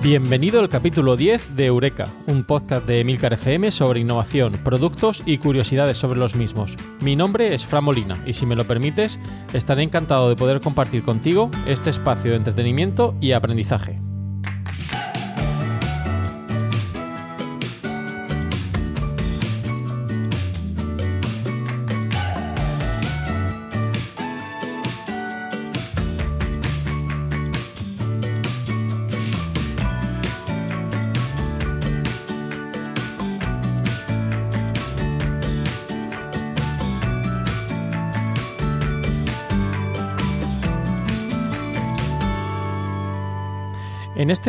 Bienvenido al capítulo 10 de Eureka, un podcast de Emilcar FM sobre innovación, productos y curiosidades sobre los mismos. Mi nombre es Fran Molina y si me lo permites, estaré encantado de poder compartir contigo este espacio de entretenimiento y aprendizaje.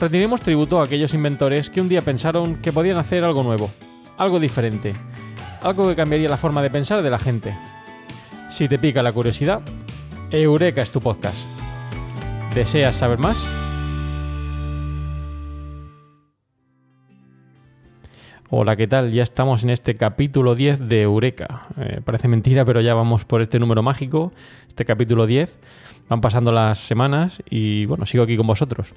rendiremos tributo a aquellos inventores que un día pensaron que podían hacer algo nuevo, algo diferente, algo que cambiaría la forma de pensar de la gente. Si te pica la curiosidad, Eureka es tu podcast. ¿Deseas saber más? Hola, ¿qué tal? Ya estamos en este capítulo 10 de Eureka. Eh, parece mentira, pero ya vamos por este número mágico, este capítulo 10. Van pasando las semanas y bueno, sigo aquí con vosotros.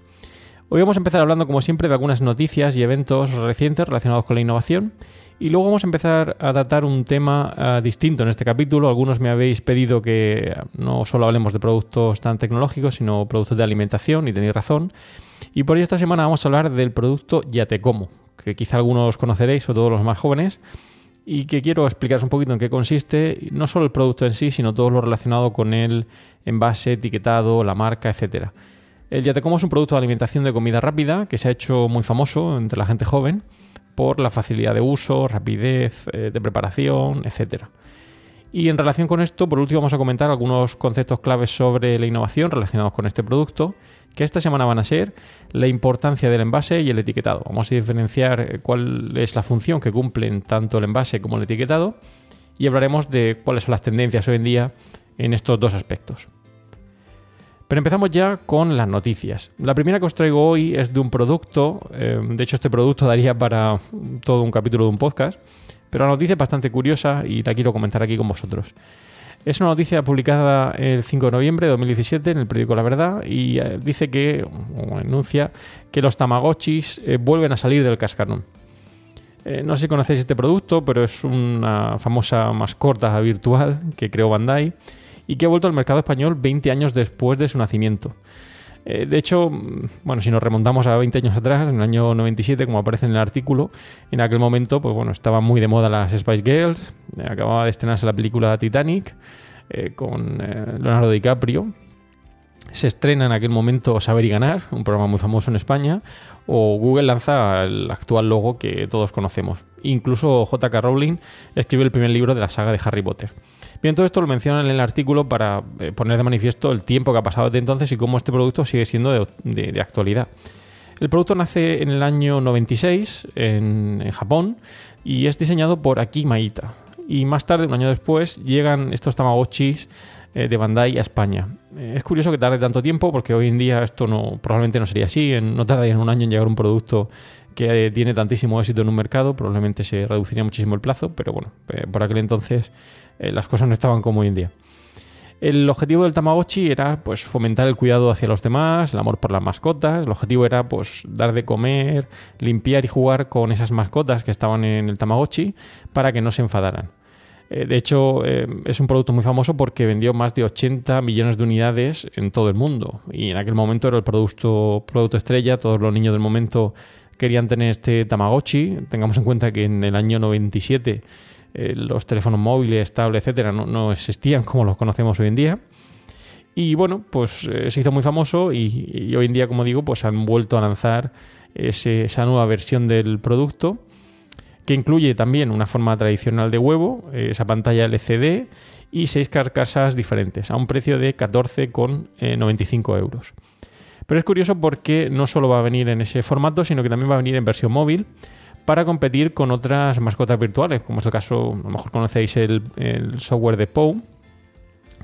Hoy vamos a empezar hablando, como siempre, de algunas noticias y eventos recientes relacionados con la innovación. Y luego vamos a empezar a tratar un tema uh, distinto en este capítulo. Algunos me habéis pedido que no solo hablemos de productos tan tecnológicos, sino productos de alimentación, y tenéis razón. Y por ello esta semana vamos a hablar del producto Ya Te Como, que quizá algunos conoceréis, sobre todo los más jóvenes, y que quiero explicaros un poquito en qué consiste, no solo el producto en sí, sino todo lo relacionado con el envase, etiquetado, la marca, etcétera. El Yatecomo es un producto de alimentación de comida rápida que se ha hecho muy famoso entre la gente joven por la facilidad de uso, rapidez eh, de preparación, etc. Y en relación con esto, por último vamos a comentar algunos conceptos claves sobre la innovación relacionados con este producto, que esta semana van a ser la importancia del envase y el etiquetado. Vamos a diferenciar eh, cuál es la función que cumplen tanto el envase como el etiquetado y hablaremos de cuáles son las tendencias hoy en día en estos dos aspectos. Pero empezamos ya con las noticias. La primera que os traigo hoy es de un producto, eh, de hecho este producto daría para todo un capítulo de un podcast, pero la noticia es bastante curiosa y la quiero comentar aquí con vosotros. Es una noticia publicada el 5 de noviembre de 2017 en el periódico La Verdad y eh, dice que, o anuncia, que los Tamagotchis eh, vuelven a salir del cascarón. no sé si conocéis este producto, pero es una famosa mascota virtual que creó Bandai y que ha vuelto al mercado español 20 años después de su nacimiento. Eh, de hecho, mm, bueno, si nos remontamos a 20 años atrás, en el año 97, como aparece en el artículo, en aquel momento, pues bueno, estaban muy de moda las Spice Girls, eh, acababa de estrenarse la película Titanic eh, con Leonardo DiCaprio, se estrena en aquel momento Saber y Ganar, un programa muy famoso en España, o Google lanza el actual logo que todos conocemos. Incluso J.K. Rowling escribe el primer libro de la saga de Harry Potter. Bien, todo esto lo mencionan en el artículo para eh, poner de manifiesto el tiempo que ha pasado desde entonces y cómo este producto sigue siendo de, actualidad. El producto nace en el año 96 en, en Japón y es diseñado por Aki Maita. Y más tarde, un año después, llegan estos Tamagotchis eh, de Bandai a España. Eh, es curioso que tarde tanto tiempo porque hoy en día esto no, probablemente no sería así, no tardaría un año en llegar un producto que tiene tantísimo éxito en un mercado, probablemente se reduciría muchísimo el plazo, pero bueno, por aquel entonces eh, las cosas no estaban como hoy en día. El objetivo del Tamagotchi era pues fomentar el cuidado hacia los demás, el amor por las mascotas. El objetivo era pues dar de comer, limpiar y jugar con esas mascotas que estaban en el Tamagotchi para que no se enfadaran. Eh, de hecho, es un producto muy famoso porque vendió más de 80 millones de unidades en todo el mundo. Y en aquel momento era el producto, producto estrella. Todos los niños del momento querían tener este Tamagotchi. Tengamos en cuenta que en el año 97 eh, los teléfonos móviles, tablets, etcétera, no, existían como los conocemos hoy en día. Y bueno, pues eh, se hizo muy famoso y, hoy en día, como digo, pues han vuelto a lanzar esa nueva versión del producto que incluye también una forma tradicional de huevo, eh, esa pantalla LCD y seis carcasas diferentes a un precio de 14,95 euros. Pero es curioso porque no solo va a venir en ese formato, sino que también va a venir en versión móvil para competir con otras mascotas virtuales, como es el caso, a lo mejor conocéis el, software de POW,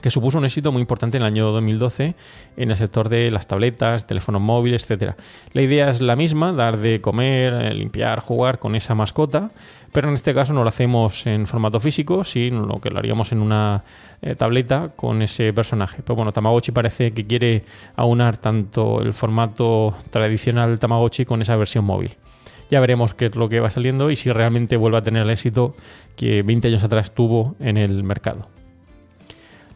que supuso un éxito muy importante en el año 2012 en el sector de las tabletas, teléfonos móviles, etc. La idea es la misma, dar de comer, eh, limpiar, jugar con esa mascota, pero en este caso no lo hacemos en formato físico, sino que lo haríamos en una eh, tableta con ese personaje. Pero bueno, Tamagotchi parece que quiere aunar tanto el formato tradicional Tamagotchi con esa versión móvil. Ya veremos qué es lo que va saliendo y si realmente vuelve a tener el éxito que 20 años atrás tuvo en el mercado.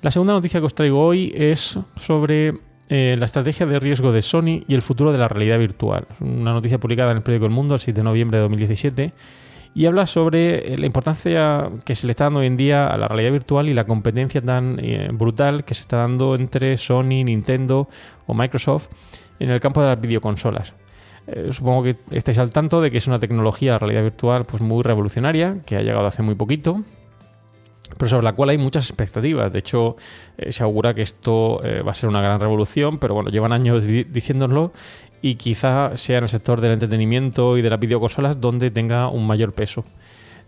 La segunda noticia que os traigo hoy es sobre eh, la estrategia de riesgo de Sony y el futuro de la realidad virtual. Una noticia publicada en el periódico El Mundo el 7 de noviembre de 2017 y habla sobre eh, la importancia que se le está dando hoy en día a la realidad virtual y la competencia tan eh, brutal que se está dando entre Sony, Nintendo o Microsoft en el campo de las videoconsolas. Eh, supongo que estáis al tanto de que es una tecnología, realidad virtual, pues muy revolucionaria, que ha llegado hace muy poquito, pero sobre la cual hay muchas expectativas. De hecho, eh, se augura que esto eh, va a ser una gran revolución, pero bueno, llevan años diciéndolo y quizá sea en el sector del entretenimiento y de las videoconsolas donde tenga un mayor peso.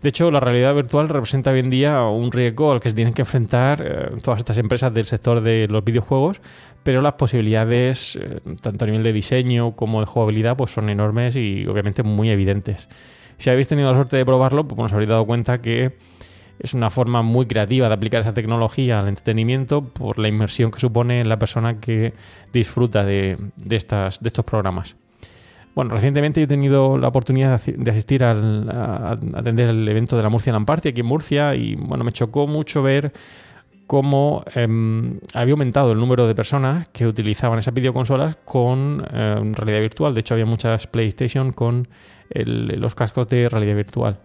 De hecho, la realidad virtual representa hoy en día un riesgo al que se tienen que enfrentar todas estas empresas del sector de los videojuegos, pero las posibilidades, eh, tanto a nivel de diseño como de jugabilidad, pues son enormes y obviamente muy evidentes. Si habéis tenido la suerte de probarlo, pues os habréis dado cuenta que es una forma muy creativa de aplicar esa tecnología al entretenimiento por la inmersión que supone la persona que disfruta de, estas, de estos programas. Bueno, recientemente he tenido la oportunidad de asistir al, a, atender el evento de la Murcia Lamparty aquí en Murcia y bueno, me chocó mucho ver cómo em, había aumentado el número de personas que utilizaban esas videoconsolas con em, realidad virtual. De hecho, había muchas PlayStation con los cascos de realidad virtual.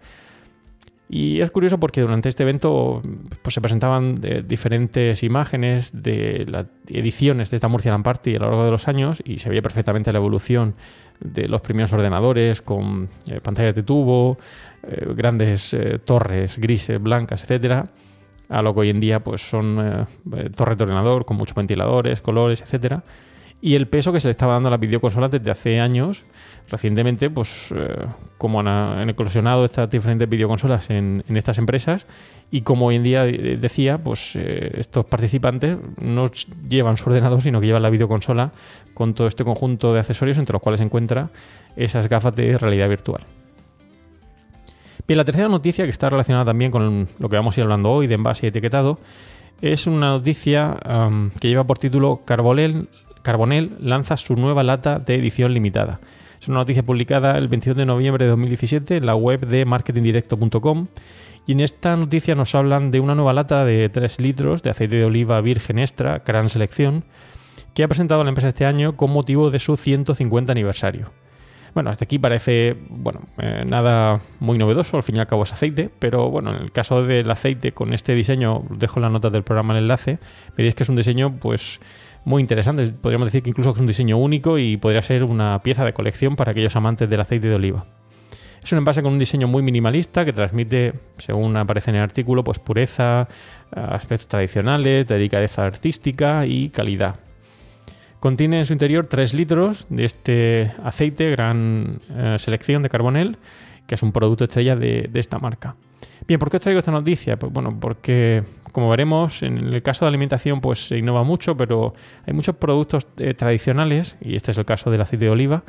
Y es curioso porque durante este evento pues, se presentaban diferentes imágenes de las ediciones de esta Murcia Land Party a lo largo de los años y se veía perfectamente la evolución de los primeros ordenadores con eh, pantallas de tubo, eh, grandes eh, torres grises, blancas, etcétera a lo que hoy en día pues son eh, eh, torres de ordenador con muchos ventiladores, colores, etcétera. Y el peso que se le estaba dando a las videoconsolas desde hace años, recientemente, pues eh, como han, eclosionado estas diferentes videoconsolas en, estas empresas y como hoy en día decía, pues estos participantes no llevan su ordenador, sino que llevan la videoconsola con todo este conjunto de accesorios entre los cuales se encuentra esas gafas de realidad virtual. Bien, la tercera noticia que está relacionada también con lo que vamos a ir hablando hoy de envase y etiquetado es una noticia que lleva por título Carbonell, Carbonell lanza su nueva lata de edición limitada. Es una noticia publicada el 22 de noviembre de 2017 en la web de marketingdirecto.com y en esta noticia nos hablan de una nueva lata de 3 litros de aceite de oliva virgen extra, gran selección, que ha presentado la empresa este año con motivo de su 150 aniversario. Bueno, hasta aquí parece, bueno, eh, nada muy novedoso, al fin y al cabo es aceite, pero bueno, en el caso del aceite con este diseño, dejo en la nota del programa el enlace, veréis que es un diseño pues muy interesante, podríamos decir que incluso es un diseño único y podría ser una pieza de colección para aquellos amantes del aceite de oliva. Es un envase con un diseño muy minimalista que transmite, según aparece en el artículo, pues pureza, aspectos tradicionales, delicadeza artística y calidad. Contiene en su interior 3 litros de este aceite, gran eh, selección de Carbonel, que es un producto estrella de, esta marca. Bien, ¿por qué os traigo esta noticia? Pues bueno, porque como veremos, en el caso de alimentación pues se innova mucho, pero hay muchos productos eh, tradicionales, y este es el caso del aceite de oliva,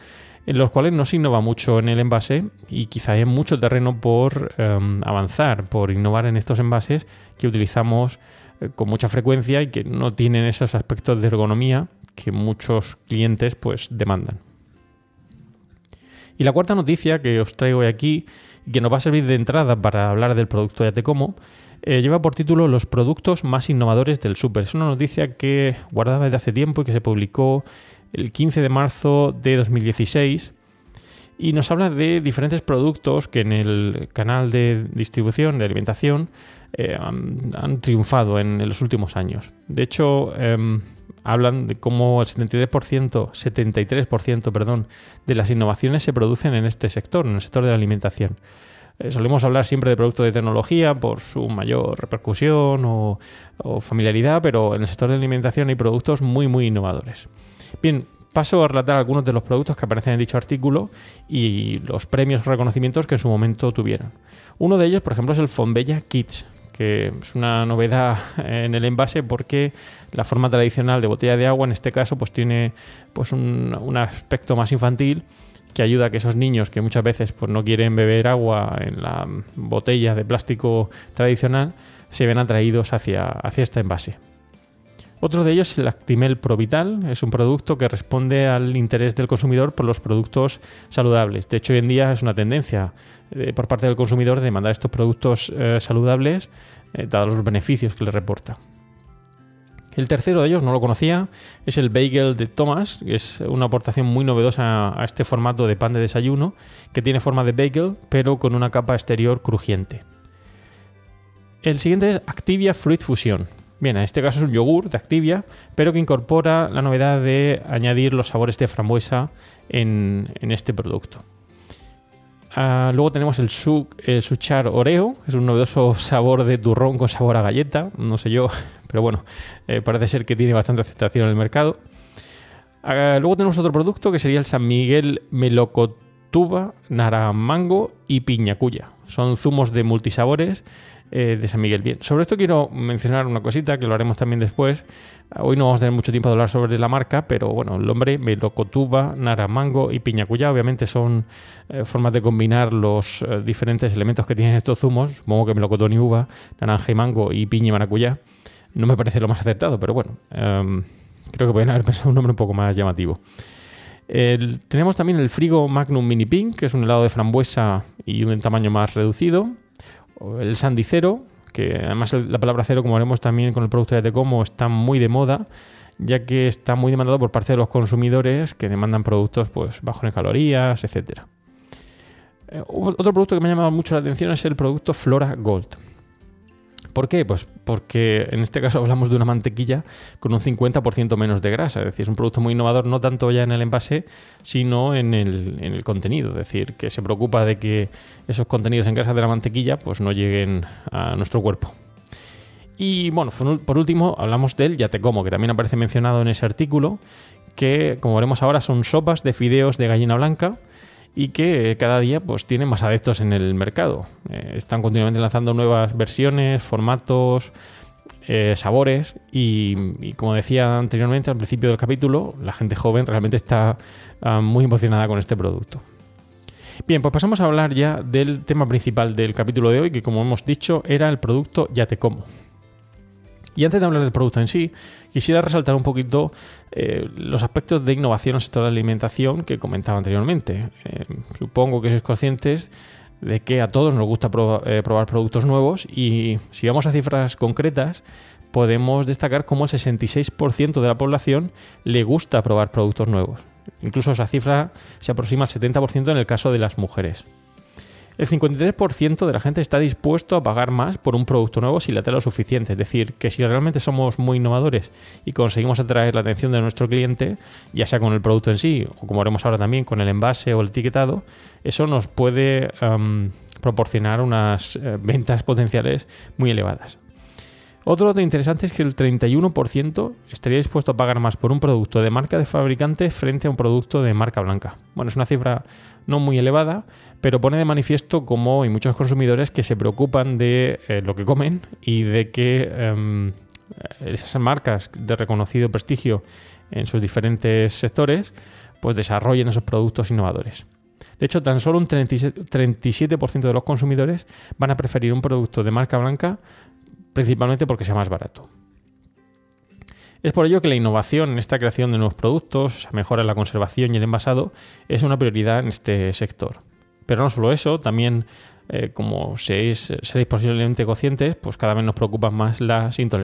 en los cuales no se innova mucho en el envase y quizá hay mucho terreno por em, avanzar, por innovar en estos envases que utilizamos eh, con mucha frecuencia y que no tienen esos aspectos de ergonomía que muchos clientes pues demandan. Y la cuarta noticia que os traigo hoy aquí que nos va a servir de entrada para hablar del producto Ya Te Como, eh, lleva por título Los productos más innovadores del súper. Es una noticia que guardaba desde hace tiempo y que se publicó el 15 de marzo de 2016 y nos habla de diferentes productos que en el canal de distribución de alimentación eh, han, triunfado en, los últimos años. De hecho, em, hablan de cómo el 73%, 73% perdón, de las innovaciones se producen en este sector, en el sector de la alimentación. Eh, solemos hablar siempre de productos de tecnología por su mayor repercusión o, familiaridad, pero en el sector de la alimentación hay productos muy, muy innovadores. Bien, paso a relatar algunos de los productos que aparecen en dicho artículo y los premios o reconocimientos que en su momento tuvieron. Uno de ellos, por ejemplo, es el Fonbella Kids, que es una novedad en el envase porque la forma tradicional de botella de agua en este caso pues tiene pues un, aspecto más infantil que ayuda a que esos niños que muchas veces pues no quieren beber agua en la botella de plástico tradicional se ven atraídos hacia, hacia este envase. Otro de ellos es el Actimel Provital, es un producto que responde al interés del consumidor por los productos saludables. De hecho, hoy en día es una tendencia eh, por parte del consumidor de demandar estos productos eh, saludables, eh, dados los beneficios que le reporta. El tercero de ellos, no lo conocía, es el bagel de Thomas, que es una aportación muy novedosa a este formato de pan de desayuno, que tiene forma de bagel, pero con una capa exterior crujiente. El siguiente es Activia Fruit Fusion. Bien, en este caso es un yogur de Activia, pero que incorpora la novedad de añadir los sabores de frambuesa en, este producto. Ah, luego tenemos el, Suchar Oreo, es un novedoso sabor de turrón con sabor a galleta, no sé yo, pero bueno, eh, parece ser que tiene bastante aceptación en el mercado. Ah, luego tenemos otro producto que sería el San Miguel Melocotuba, Naramango y Piñacuya. Son zumos de multisabores eh, de San Miguel. Bien, sobre esto quiero mencionar una cosita que lo haremos también después. Hoy no vamos a tener mucho tiempo de hablar sobre la marca, pero bueno, el nombre Melocotuba, Naramango y Piñacuya obviamente son eh, formas de combinar los eh, diferentes elementos que tienen estos zumos. Supongo que melocotón y uva, naranja y mango y piña y maracuyá. No me parece lo más acertado, pero bueno, em, creo que pueden haber pensado un nombre un poco más llamativo. tenemos también el Frigo Magnum Mini Pink, que es un helado de frambuesa y un tamaño más reducido el Sandy Cero, que además la palabra cero, como veremos también con el producto de Tecomo, está muy de moda, ya que está muy demandado por parte de los consumidores que demandan productos pues, bajos en calorías, etc. Eh, otro producto que me ha llamado mucho la atención es el producto Flora Gold. ¿Por qué? Pues porque en este caso hablamos de una mantequilla con un 50% menos de grasa. Es decir, es un producto muy innovador no tanto ya en el envase, sino en el, contenido. Es decir, que se preocupa de que esos contenidos en grasa de la mantequilla pues no lleguen a nuestro cuerpo. Y bueno, por último hablamos del ya te como, que también aparece mencionado en ese artículo, que como veremos ahora son sopas de fideos de gallina blanca y que cada día pues tienen más adeptos en el mercado. Eh, están continuamente lanzando nuevas versiones, formatos, eh, sabores y, como decía anteriormente al principio del capítulo, la gente joven realmente está ah, muy emocionada con este producto. Bien, pues pasamos a hablar ya del tema principal del capítulo de hoy, que como hemos dicho era el producto Ya te como. Y antes de hablar del producto en sí, quisiera resaltar un poquito eh, los aspectos de innovación en el sector de la alimentación que comentaba anteriormente. Eh, supongo que sois conscientes de que a todos nos gusta eh, probar productos nuevos y si vamos a cifras concretas, podemos destacar cómo el 66% de la población le gusta probar productos nuevos. Incluso esa cifra se aproxima al 70% en el caso de las mujeres. El 53% de la gente está dispuesto a pagar más por un producto nuevo si le atrae lo suficiente. Es decir, que si realmente somos muy innovadores y conseguimos atraer la atención de nuestro cliente, ya sea con el producto en sí o como haremos ahora también con el envase o el etiquetado, eso nos puede proporcionar unas eh, ventas potenciales muy elevadas. Otro dato interesante es que el 31% estaría dispuesto a pagar más por un producto de marca de fabricante frente a un producto de marca blanca. Bueno, es una cifra no muy elevada, pero pone de manifiesto cómo hay muchos consumidores que se preocupan de eh, lo que comen y de que em, esas marcas de reconocido prestigio en sus diferentes sectores pues desarrollen esos productos innovadores. De hecho, tan solo un 37% de los consumidores van a preferir un producto de marca blanca principalmente porque sea más barato. Es por ello que la innovación en esta creación de nuevos productos, mejora la conservación y el envasado, es una prioridad en este sector. Pero no solo eso, también eh, como seréis, seréis, posiblemente conscientes, pues cada vez nos preocupan más las intolerancias.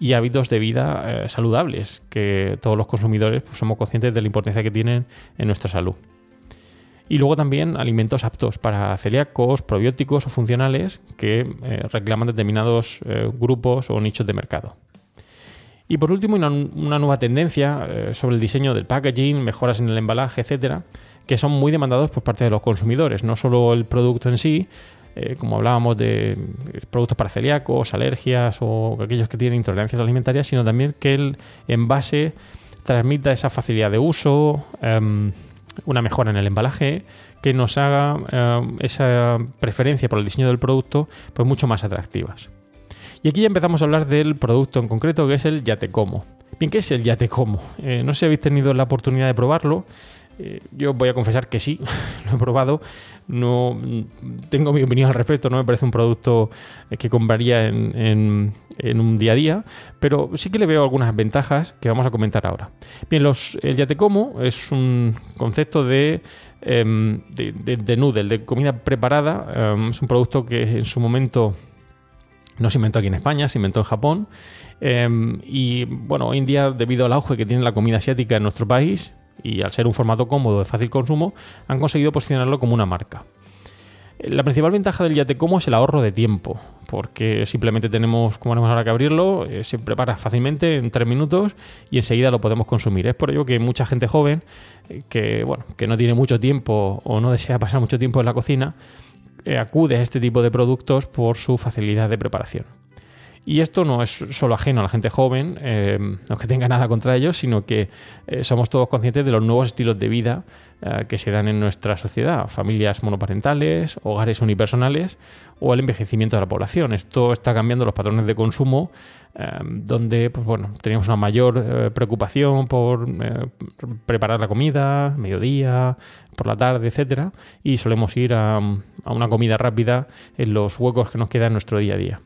y hábitos de vida eh, saludables, que todos los consumidores pues, somos conscientes de la importancia que tienen en nuestra salud. Y luego también alimentos aptos para celíacos, probióticos o funcionales que eh, reclaman determinados eh, grupos o nichos de mercado. Y por último, una, una nueva tendencia sobre el diseño del packaging, mejoras en el embalaje, etcétera, que son muy demandados por parte de los consumidores. No solo el producto en sí, eh, como hablábamos de productos para celíacos, alergias o aquellos que tienen intolerancias alimentarias, sino también que el envase transmita esa facilidad de uso, em, una mejora en el embalaje, que nos haga em, esa preferencia por el diseño del producto pues mucho más atractivas. Y aquí ya empezamos a hablar del producto en concreto, que es el Yatecomo. Bien, ¿qué es el Yatecomo? Eh, no sé si habéis tenido la oportunidad de probarlo. Eh, yo voy a confesar que sí, lo he probado. No tengo mi opinión al respecto, no me parece un producto que compraría en, un día a día, pero sí que le veo algunas ventajas que vamos a comentar ahora. Bien, el Yatecomo es un concepto de, em, de, noodle, de comida preparada. Em, es un producto que en su momento no se inventó aquí en España, se inventó en Japón. Em, y bueno, hoy en día, debido al auge que tiene la comida asiática en nuestro país, y al ser un formato cómodo de fácil consumo, han conseguido posicionarlo como una marca. La principal ventaja del Yatecomo es el ahorro de tiempo, porque simplemente tenemos, como haremos ahora que abrirlo, eh, se prepara fácilmente en tres minutos y enseguida lo podemos consumir. Es por ello que mucha gente joven eh, que, bueno, que no tiene mucho tiempo o no desea pasar mucho tiempo en la cocina, eh, acude a este tipo de productos por su facilidad de preparación. Y esto no es solo ajeno a la gente joven, eh, no que tenga nada contra ellos, sino que eh, somos todos conscientes de los nuevos estilos de vida eh, que se dan en nuestra sociedad, familias monoparentales, hogares unipersonales o el envejecimiento de la población. Esto está cambiando los patrones de consumo, donde pues bueno, teníamos una mayor preocupación por preparar la comida, mediodía, por la tarde, etcétera, y solemos ir a, a una comida rápida en los huecos que nos quedan en nuestro día a día.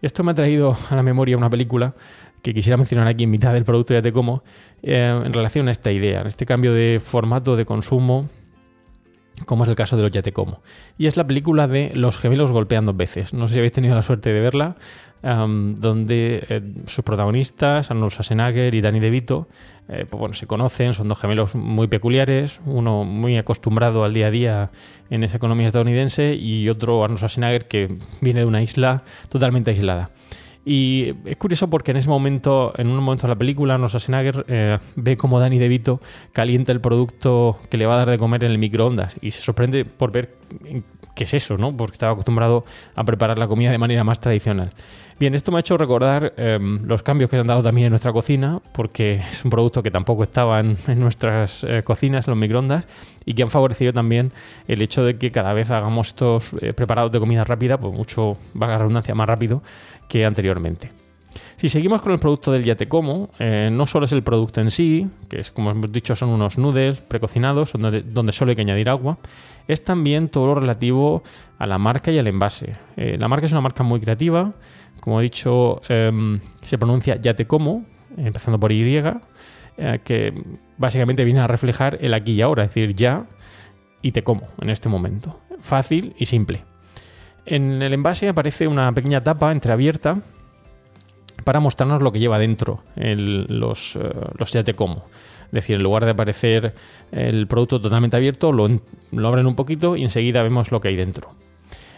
Esto me ha traído a la memoria una película que quisiera mencionar aquí en mitad del producto Ya Te Como, eh, en relación a esta idea, este cambio de formato de consumo, como es el caso de los Ya Te Como. Y es la película de Los gemelos golpeando veces. No sé si habéis tenido la suerte de verla, donde eh, sus protagonistas, Arnold Schwarzenegger y Danny DeVito, eh, pues bueno, se conocen, son dos gemelos muy peculiares, uno muy acostumbrado al día a día en esa economía estadounidense y otro Arnold Schwarzenegger que viene de una isla totalmente aislada. Y es curioso porque en ese momento, en un momento de la película, Arnold Schwarzenegger eh, ve como Danny DeVito calienta el producto que le va a dar de comer en el microondas y se sorprende por ver qué es eso, ¿no? Porque estaba acostumbrado a preparar la comida de manera más tradicional. Bien, esto me ha hecho recordar em, los cambios que se han dado también en nuestra cocina, porque es un producto que tampoco estaba en, nuestras eh, cocinas, en los microondas, y que han favorecido también el hecho de que cada vez hagamos estos eh, preparados de comida rápida, pues mucho, va la redundancia, más rápido que anteriormente. Si seguimos con el producto del Yatecomo, eh, no solo es el producto en sí, que es como hemos dicho son unos noodles precocinados donde, donde solo hay que añadir agua, es también todo lo relativo a la marca y al envase. la marca es una marca muy creativa, como he dicho, em, se pronuncia ya te como, empezando por Y, eh, que básicamente viene a reflejar el aquí y ahora, es decir, ya y te como en este momento. Fácil y simple. En el envase aparece una pequeña tapa entreabierta para mostrarnos lo que lleva dentro los, uh, los Es decir, en lugar de aparecer el producto totalmente abierto, lo, lo abren un poquito y enseguida vemos lo que hay dentro.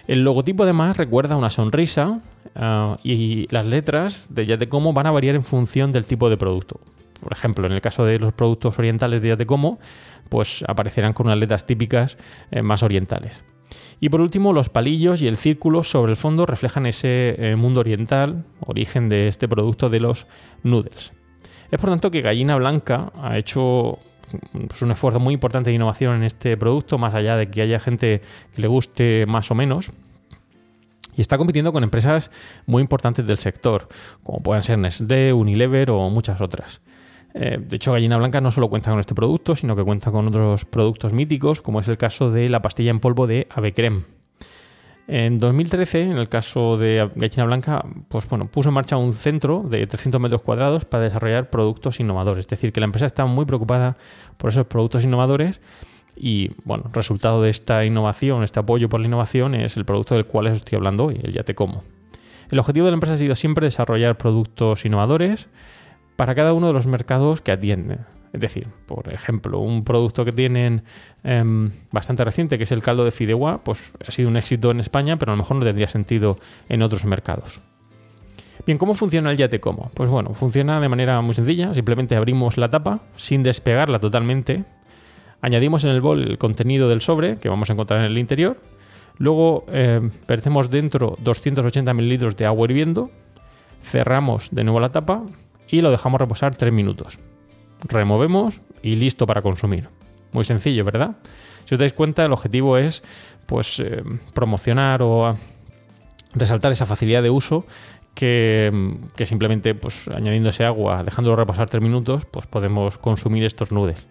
El logotipo además recuerda una sonrisa uh, y las letras de Yatecomo van a variar en función del tipo de producto. Por ejemplo, en el caso de los productos orientales de Yatecomo, pues aparecerán con unas letras típicas eh, más orientales. Y por último, los palillos y el círculo sobre el fondo reflejan ese eh, mundo oriental, origen de este producto de los noodles. Es por tanto que Gallina Blanca ha hecho pues, un esfuerzo muy importante de innovación en este producto, más allá de que haya gente que le guste más o menos. Y está compitiendo con empresas muy importantes del sector, como pueden ser Nestlé, Unilever o muchas otras. Eh, de hecho, Gallina Blanca no solo cuenta con este producto, sino que cuenta con otros productos míticos, como es el caso de la pastilla en polvo de Avecrem. En 2013, en el caso de Gallina Blanca, pues bueno, puso en marcha un centro de 300 metros cuadrados para desarrollar productos innovadores. Es decir, que la empresa está muy preocupada por esos productos innovadores y, bueno, resultado de esta innovación, este apoyo por la innovación, es el producto del cual estoy hablando hoy, el Ya Te Como. El objetivo de la empresa ha sido siempre desarrollar productos innovadores, para cada uno de los mercados que atienden. Es decir, por ejemplo, un producto que tienen em, bastante reciente, que es el caldo de fideuá, pues ha sido un éxito en España, pero a lo mejor no tendría sentido en otros mercados. Bien, ¿cómo funciona el Yate Como? Pues bueno, funciona de manera muy sencilla. Simplemente abrimos la tapa sin despegarla totalmente. Añadimos en el bol el contenido del sobre que vamos a encontrar en el interior. Luego eh, dentro 280 mililitros de agua hirviendo. Cerramos de nuevo la tapa y lo dejamos reposar 3 minutos. Removemos y listo para consumir. Muy sencillo, ¿verdad? Si os dais cuenta, el objetivo es pues eh, promocionar o resaltar esa facilidad de uso que, que, simplemente pues añadiendo ese agua, dejándolo reposar 3 minutos, pues podemos consumir estos nudes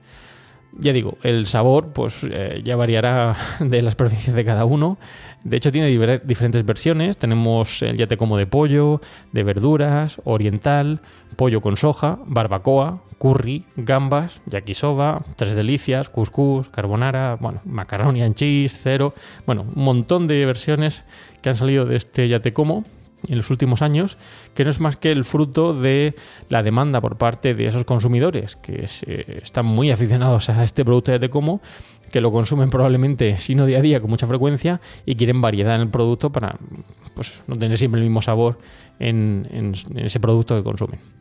ya digo, el sabor pues eh, ya variará de las preferencias de cada uno. De hecho tiene diferentes versiones. Tenemos el yate como de pollo, de verduras, oriental, pollo con soja, barbacoa, curry, gambas, yakisoba, tres delicias, couscous, carbonara, bueno, macaroni and cheese, cero, bueno, un montón de versiones que han salido de este yate como en los últimos años, que no es más que el fruto de la demanda por parte de esos consumidores que están muy aficionados a este producto de como, que lo consumen probablemente, si no día a día, con mucha frecuencia y quieren variedad en el producto para pues, no tener siempre el mismo sabor en ese producto que consumen.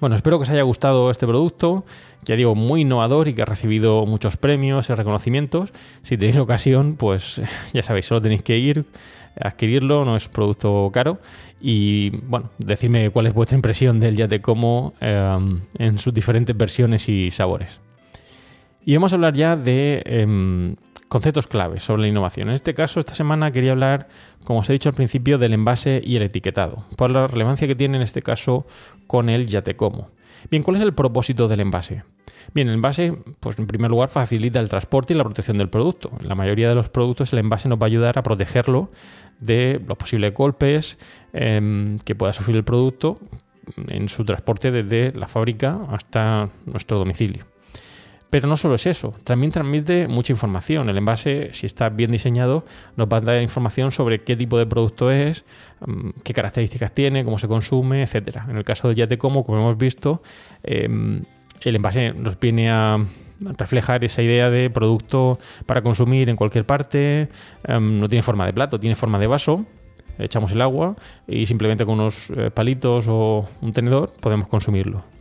Bueno, espero que os haya gustado este producto, ya digo, muy innovador y que ha recibido muchos premios y reconocimientos. Si tenéis ocasión, pues ya sabéis, solo tenéis que ir adquirirlo, no es producto caro. Y bueno, decidme cuál es vuestra impresión del Yate Como em, en sus diferentes versiones y sabores. Y vamos a hablar ya de em, conceptos claves sobre la innovación. En este caso, esta semana quería hablar, como os he dicho al principio, del envase y el etiquetado, por la relevancia que tiene en este caso con el Yate Como. Bien, ¿cuál es el propósito del envase? Bien, el envase, pues en primer lugar, facilita el transporte y la protección del producto. En la mayoría de los productos el envase nos va a ayudar a protegerlo de los posibles golpes em, que pueda sufrir el producto en su transporte desde la fábrica hasta nuestro domicilio. Pero no solo es eso, también transmite mucha información. El envase, si está bien diseñado, nos va a dar información sobre qué tipo de producto es, em, qué características tiene, cómo se consume, etc. En el caso de Yate Como, como hemos visto, em, el envase nos viene a reflejar esa idea de producto para consumir en cualquier parte, em, no tiene forma de plato, tiene forma de vaso, echamos el agua y simplemente con unos eh, palitos o un tenedor podemos consumirlo.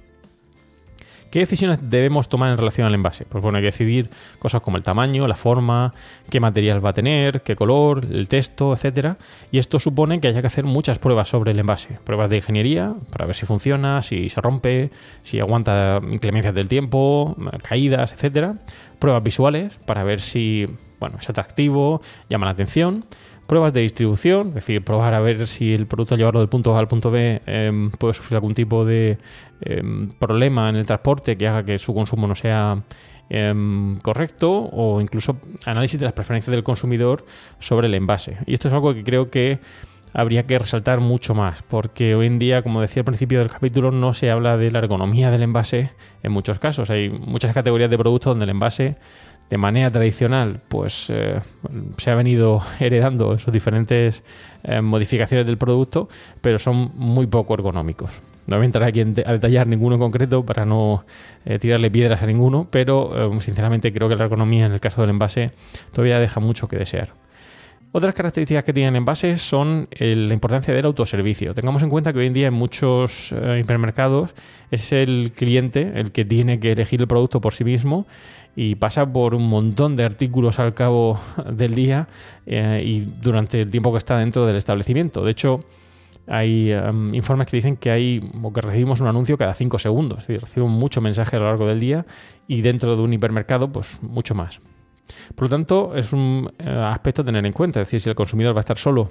¿Qué decisiones debemos tomar en relación al envase? Pues bueno, hay que decidir cosas como el tamaño, la forma, qué material va a tener, qué color, el texto, etc. Y esto supone que haya que hacer muchas pruebas sobre el envase. Pruebas de ingeniería para ver si funciona, si se rompe, si aguanta inclemencias del tiempo, caídas, etc. Pruebas visuales para ver si bueno, es atractivo, llama la atención pruebas de distribución, es decir, probar a ver si el producto al llevarlo del punto A al punto B em, puede sufrir algún tipo de em, problema en el transporte que haga que su consumo no sea em, correcto o incluso análisis de las preferencias del consumidor sobre el envase. Y esto es algo que creo que habría que resaltar mucho más, porque hoy en día, como decía al principio del capítulo, no se habla de la ergonomía del envase en muchos casos. Hay muchas categorías de productos donde el envase de manera tradicional, pues eh, se ha venido heredando sus diferentes eh, modificaciones del producto, pero son muy poco ergonómicos. No voy a entrar aquí a detallar ninguno en concreto para no eh, tirarle piedras a ninguno, pero sinceramente creo que la ergonomía en el caso del envase todavía deja mucho que desear. Otras características que tienen envases son la importancia del autoservicio. Tengamos en cuenta que hoy en día en muchos hipermercados es el cliente el que tiene que elegir el producto por sí mismo y pasa por un montón de artículos al cabo del día eh, y durante el tiempo que está dentro del establecimiento. De hecho, hay em, informes que dicen que hay o que recibimos un anuncio cada 5 segundos, es decir, recibimos mucho mensaje a lo largo del día y dentro de un hipermercado, pues mucho más. Por lo tanto, es un eh, aspecto a tener en cuenta, es decir, si el consumidor va a estar solo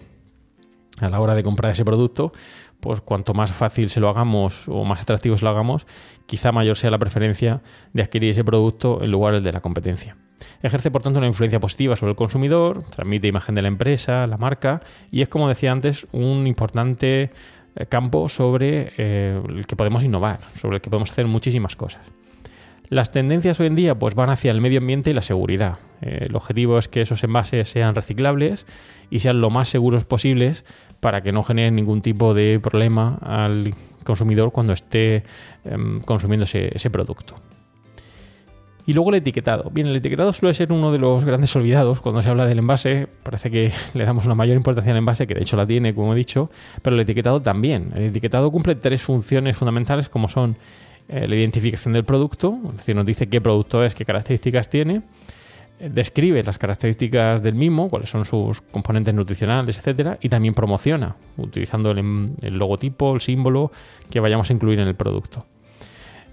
a la hora de comprar ese producto, pues cuanto más fácil se lo hagamos o más atractivo se lo hagamos, quizá mayor sea la preferencia de adquirir ese producto en lugar del de la competencia. Ejerce por tanto una influencia positiva sobre el consumidor, transmite imagen de la empresa, la marca y es como decía antes un importante eh, campo sobre eh, el que podemos innovar, sobre el que podemos hacer muchísimas cosas. Las tendencias hoy en día pues, van hacia el medio ambiente y la seguridad. Eh, el objetivo es que esos envases sean reciclables y sean lo más seguros posibles para que no generen ningún tipo de problema al consumidor cuando esté em, consumiendo ese, producto. Y luego el etiquetado. Bien, el etiquetado suele ser uno de los grandes olvidados cuando se habla del envase. Parece que le damos una mayor importancia al envase, que de hecho la tiene, como he dicho, pero el etiquetado también. El etiquetado cumple tres funciones fundamentales como son eh, la identificación del producto, es decir, nos dice qué producto es, qué características tiene, describe las características del mismo, cuáles son sus componentes nutricionales, etcétera, y también promociona, utilizando el, logotipo, el símbolo que vayamos a incluir en el producto.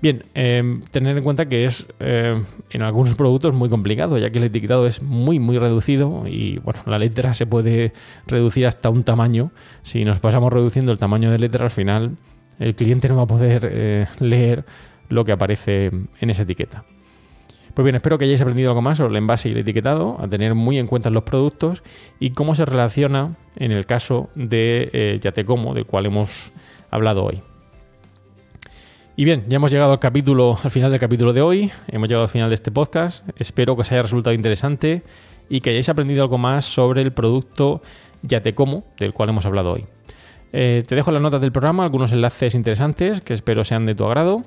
Bien, em, tener en cuenta que es eh, en algunos productos muy complicado, ya que el etiquetado es muy, muy reducido y bueno, la letra se puede reducir hasta un tamaño. Si nos pasamos reduciendo el tamaño de letra, al final el cliente no va a poder eh, leer lo que aparece en esa etiqueta. Pues bien, espero que hayáis aprendido algo más sobre el envase y el etiquetado, a tener muy en cuenta los productos y cómo se relaciona en el caso de eh, Yatecomo, del cual hemos hablado hoy. Y bien, ya hemos llegado al capítulo, al final del capítulo de hoy, hemos llegado al final de este podcast. Espero que os haya resultado interesante y que hayáis aprendido algo más sobre el producto Yatecomo, del cual hemos hablado hoy. Eh, te dejo las notas del programa algunos enlaces interesantes que espero sean de tu agrado.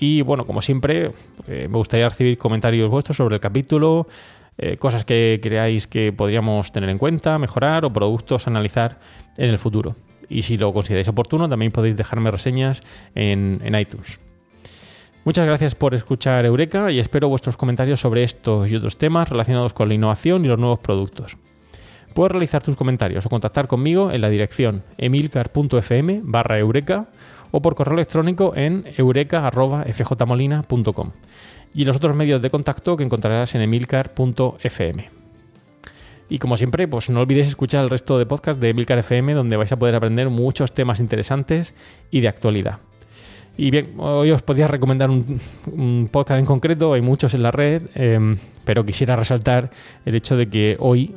Y bueno, como siempre, eh, me gustaría recibir comentarios vuestros sobre el capítulo, eh, cosas que creáis que podríamos tener en cuenta, mejorar o productos analizar en el futuro. Y si lo consideráis oportuno, también podéis dejarme reseñas en, en iTunes. Muchas gracias por escuchar Eureka y espero vuestros comentarios sobre estos y otros temas relacionados con la innovación y los nuevos productos. Puedes realizar tus comentarios o contactar conmigo en la dirección emilcar.fm barra eureka o por correo electrónico en eureka.fjmolina.com y los otros medios de contacto que encontrarás en emilcar.fm. Y como siempre, pues no olvidéis escuchar el resto de podcasts de Emilcar FM donde vais a poder aprender muchos temas interesantes y de actualidad. Y bien, hoy os podía recomendar un, podcast en concreto, hay muchos en la red, em, pero quisiera resaltar el hecho de que hoy,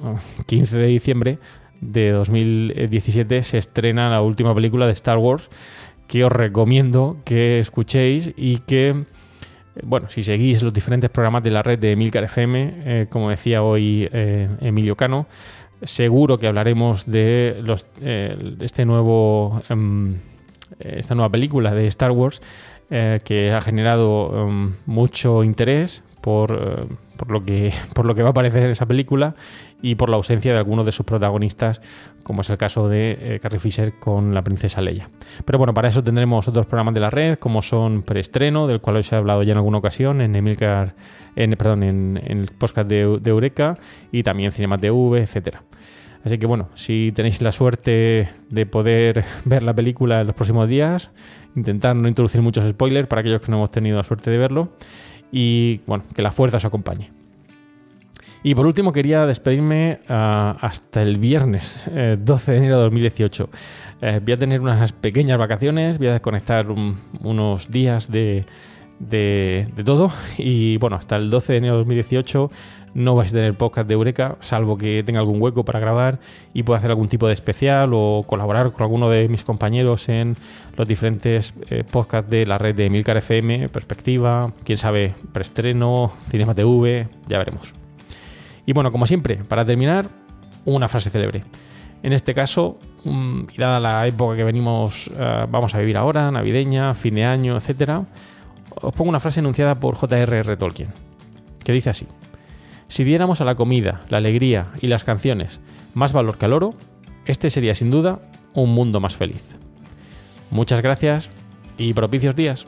15 de diciembre de 2017, se estrena la última película de Star Wars, que os recomiendo que escuchéis y que, bueno, si seguís los diferentes programas de la red de Emilcar FM, eh, como decía hoy eh, Emilio Cano, seguro que hablaremos de los, eh, este nuevo em, esta nueva película de Star Wars que ha generado um, mucho interés por, eh, por, lo que, por lo que va a aparecer en esa película y por la ausencia de algunos de sus protagonistas, como es el caso de eh, Carrie Fisher con la princesa Leia. Pero bueno, para eso tendremos otros programas de la red, como son Preestreno, del cual os he hablado ya en alguna ocasión, en Emilcar, en, perdón, en, el podcast de, Eureka, y también Cinema TV, etcétera. Así que bueno, si tenéis la suerte de poder ver la película en los próximos días, intentad no introducir muchos spoilers para aquellos que no hemos tenido la suerte de verlo. Y bueno, que la fuerza os acompañe. Y por último quería despedirme ah, hasta el viernes 12 eh, de enero de 2018. Eh, voy a tener unas pequeñas vacaciones, voy a desconectar unos días de, de, todo y bueno, hasta el 12 de enero de 2018 no vais a tener podcast de Eureka, salvo que tenga algún hueco para grabar y pueda hacer algún tipo de especial o colaborar con alguno de mis compañeros en los diferentes eh, podcasts de la red de Milcar FM, Perspectiva, quién sabe, preestreno, Cinema TV, ya veremos. Y bueno, como siempre, para terminar, una frase célebre. En este caso, um, y dada la época que venimos, uh, vamos a vivir ahora, navideña, fin de año, etc., os pongo una frase enunciada por J.R.R. Tolkien, que dice así. Si diéramos a la comida, la alegría y las canciones más valor que al oro, este sería sin duda un mundo más feliz. Muchas gracias y propicios días.